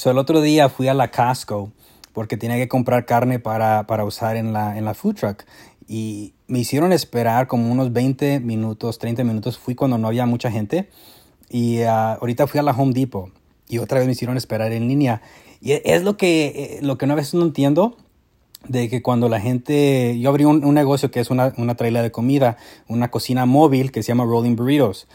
So, el otro día fui a la Costco porque tenía que comprar carne para, usar en la, en la food truck. Y me hicieron esperar como unos 20 minutos, 30 minutos. Fui cuando no había mucha gente. Y ah, ahorita fui a la Home Depot y otra vez me hicieron esperar en línea. Y es lo que, eh, lo que a veces no entiendo de que cuando la gente, yo abrí un, negocio que es una, una traila de comida, una cocina móvil que se llama Rolling Burritos.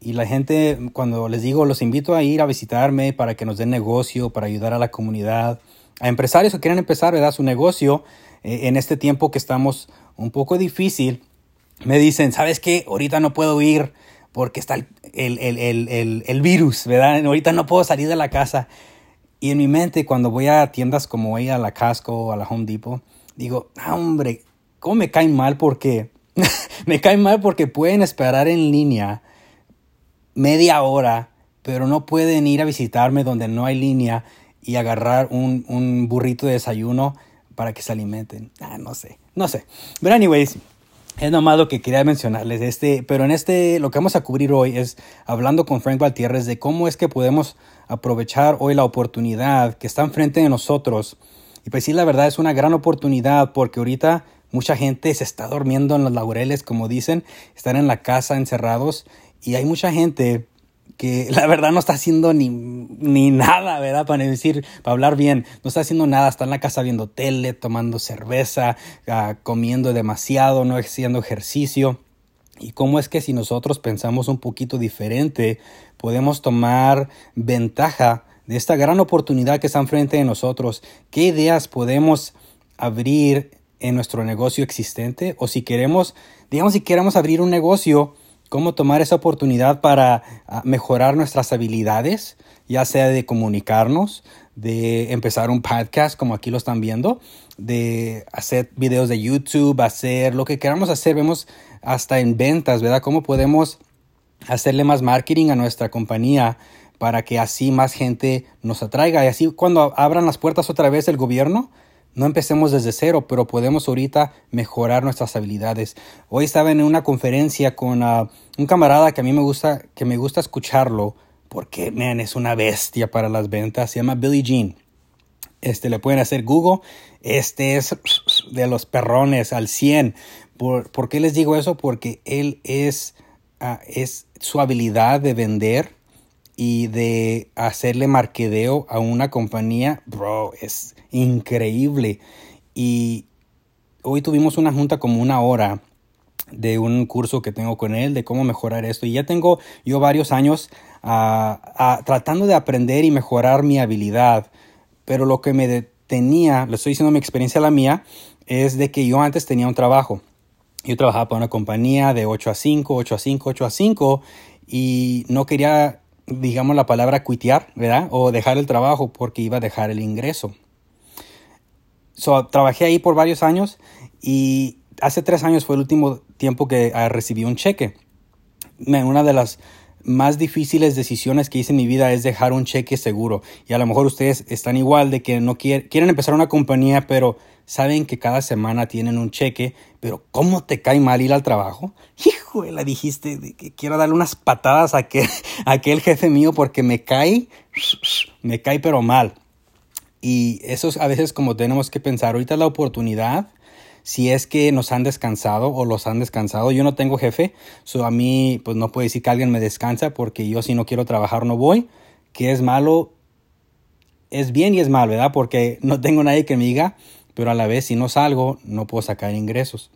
Y la gente, cuando les digo, los invito a ir a visitarme para que nos den negocio, para ayudar a la comunidad, a empresarios que quieran empezar, ¿verdad? Su negocio eh, en este tiempo que estamos un poco difícil, me dicen, ¿sabes qué? Ahorita no puedo ir porque está el, el, el, el, virus, ¿verdad? Ahorita no puedo salir de la casa. Y en mi mente, cuando voy a tiendas como voy a la Casco a la Home Depot, digo, ah, hombre, ¿cómo me caen mal? Porque me caen mal porque pueden esperar en línea media hora, pero no pueden ir a visitarme donde no hay línea y agarrar un, un burrito de desayuno para que se alimenten. Ah, no sé, no sé. Pero anyways, es nomás lo que quería mencionarles. Este, pero en este, lo que vamos a cubrir hoy es hablando con Frank Valtierres de cómo es que podemos aprovechar hoy la oportunidad que está enfrente de nosotros. Y pues sí, la verdad es una gran oportunidad porque ahorita mucha gente se está durmiendo en los laureles, como dicen, están en la casa encerrados y hay mucha gente que la verdad no está haciendo ni, ni nada, ¿verdad? Para decir, para hablar bien, no está haciendo nada, está en la casa viendo tele, tomando cerveza, ah, comiendo demasiado, no haciendo ejercicio. Y cómo es que si nosotros pensamos un poquito diferente, podemos tomar ventaja de esta gran oportunidad que está enfrente de nosotros. ¿Qué ideas podemos abrir en nuestro negocio existente? O si queremos, digamos, si queremos abrir un negocio, cómo tomar esa oportunidad para ah, mejorar nuestras habilidades, ya sea de comunicarnos, de empezar un podcast como aquí lo están viendo, de hacer videos de YouTube, hacer lo que queramos hacer, vemos hasta en ventas, ¿verdad? Cómo podemos hacerle más marketing a nuestra compañía para que así más gente nos atraiga y así cuando abran las puertas otra vez el gobierno, no empecemos desde cero, pero podemos ahorita mejorar nuestras habilidades. Hoy estaba en una conferencia con ah, un camarada que a mí me gusta, que me gusta escucharlo, porque, man, es una bestia para las ventas. Se llama Billy Jean. Este, le pueden hacer Google. Este es de los perrones al 100. ¿Por, qué les digo eso? Porque él es, ah, es su habilidad de vender y de hacerle marquedeo a una compañía, bro, es increíble. Y hoy tuvimos una junta como una hora de un curso que tengo con él de cómo mejorar esto. Y ya tengo yo varios años uh, tratando de aprender y mejorar mi habilidad. Pero lo que me detenía, le estoy diciendo mi experiencia la mía, es de que yo antes tenía un trabajo. Yo trabajaba para una compañía de 8 a 5, 8 a 5, 8 a 5 y no quería digamos la palabra cuitear, ¿verdad? O dejar el trabajo porque iba a dejar el ingreso. So, trabajé ahí por varios años y hace tres años fue el último tiempo que ah, recibí un cheque. Una de las más difíciles decisiones que hice en mi vida es dejar un cheque seguro. Y a lo mejor ustedes están igual de que no quieren, quieren empezar una compañía, pero saben que cada semana tienen un cheque, pero ¿cómo te cae mal ir al trabajo? Hijo, la dijiste que quiero darle unas patadas a aquel, a aquel jefe mío porque me cae, me cae pero mal. Y eso es a veces como tenemos que pensar, ahorita la oportunidad si es que nos han descansado o los han descansado. Yo no tengo jefe, a mí pues no puedo decir que alguien me descansa porque yo si no quiero trabajar no voy. Que es malo, es bien y es mal, ¿verdad? Porque no tengo nadie que me diga, pero a la vez si no salgo no puedo sacar ingresos.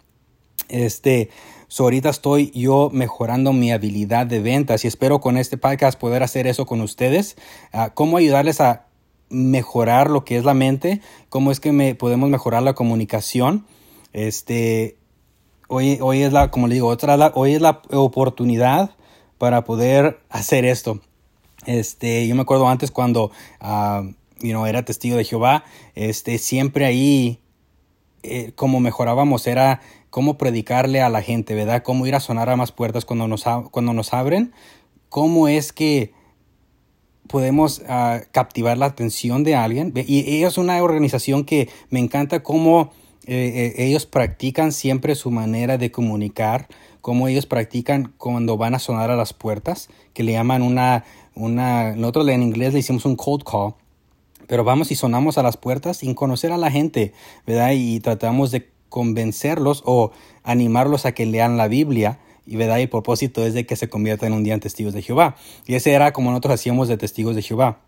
Este, so ahorita estoy yo mejorando mi habilidad de ventas y espero con este podcast poder hacer eso con ustedes. Uh, cómo ayudarles a mejorar lo que es la mente, cómo es que me, podemos mejorar la comunicación este, hoy, hoy es la, como le digo, otra, hoy es la oportunidad para poder hacer esto. Este, yo me acuerdo antes cuando, uh, era testigo de Jehová, este, siempre ahí, eh, como mejorábamos, era cómo predicarle a la gente, ¿verdad? Cómo ir a sonar a más puertas cuando nos, cuando nos abren. Cómo es que podemos ah, captivar la atención de alguien. Y es una organización que me encanta cómo eh, eh, ellos practican siempre su manera de comunicar, como ellos practican cuando van a sonar a las puertas, que le llaman una, una nosotros en inglés le hicimos un cold call, Pero vamos y sonamos a las puertas sin conocer a la gente, ¿verdad? Y tratamos de convencerlos o animarlos a que lean la Biblia. Y, ¿verdad? y el propósito es de que se conviertan un día en testigos de Jehová. Y ese era como nosotros hacíamos de testigos de Jehová.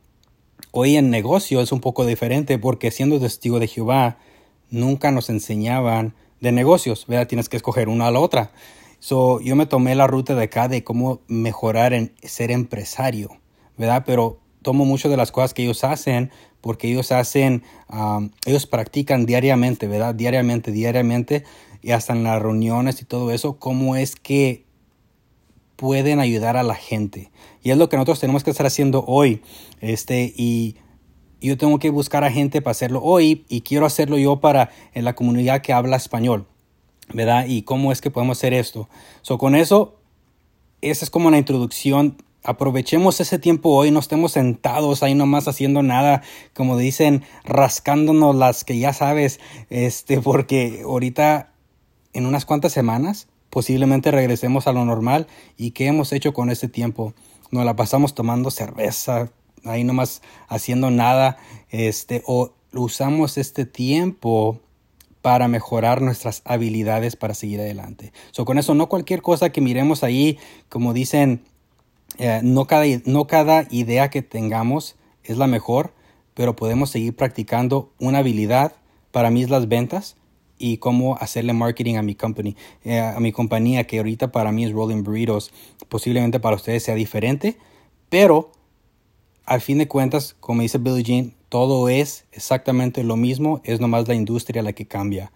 Hoy en negocio es un poco diferente porque siendo testigo de Jehová nunca nos enseñaban de negocios, ¿verdad? Tienes que escoger una a la otra. So, yo me tomé la ruta de acá de cómo mejorar en ser empresario, ¿verdad? Pero tomo mucho de las cosas que ellos hacen porque ellos hacen, ellos practican diariamente, ¿verdad? Diariamente, diariamente y hasta en las reuniones y todo eso, cómo es que pueden ayudar a la gente. Y es lo que nosotros tenemos que estar haciendo hoy. Este, y yo tengo que buscar a gente para hacerlo hoy y quiero hacerlo yo para en la comunidad que habla español. ¿Verdad? Y cómo es que podemos hacer esto. So, con eso, esa es como la introducción aprovechemos ese tiempo hoy, no estemos sentados ahí nomás haciendo nada, como dicen, rascándonos las que ya sabes, este, porque ahorita en unas cuantas semanas posiblemente regresemos a lo normal y qué hemos hecho con este tiempo. Nos la pasamos tomando cerveza, ahí nomás haciendo nada, este, o usamos este tiempo para mejorar nuestras habilidades para seguir adelante. So, con eso, no cualquier cosa que miremos ahí, como dicen, eh, no, cada, no cada idea que tengamos es la mejor, pero podemos seguir practicando una habilidad. Para mí es las ventas y cómo hacerle marketing a mi company, eh, a mi compañía, que ahorita para mí es Rolling Burritos. Posiblemente para ustedes sea diferente, pero al fin de cuentas, como dice Billie Jean, todo es exactamente lo mismo, es nomás la industria la que cambia.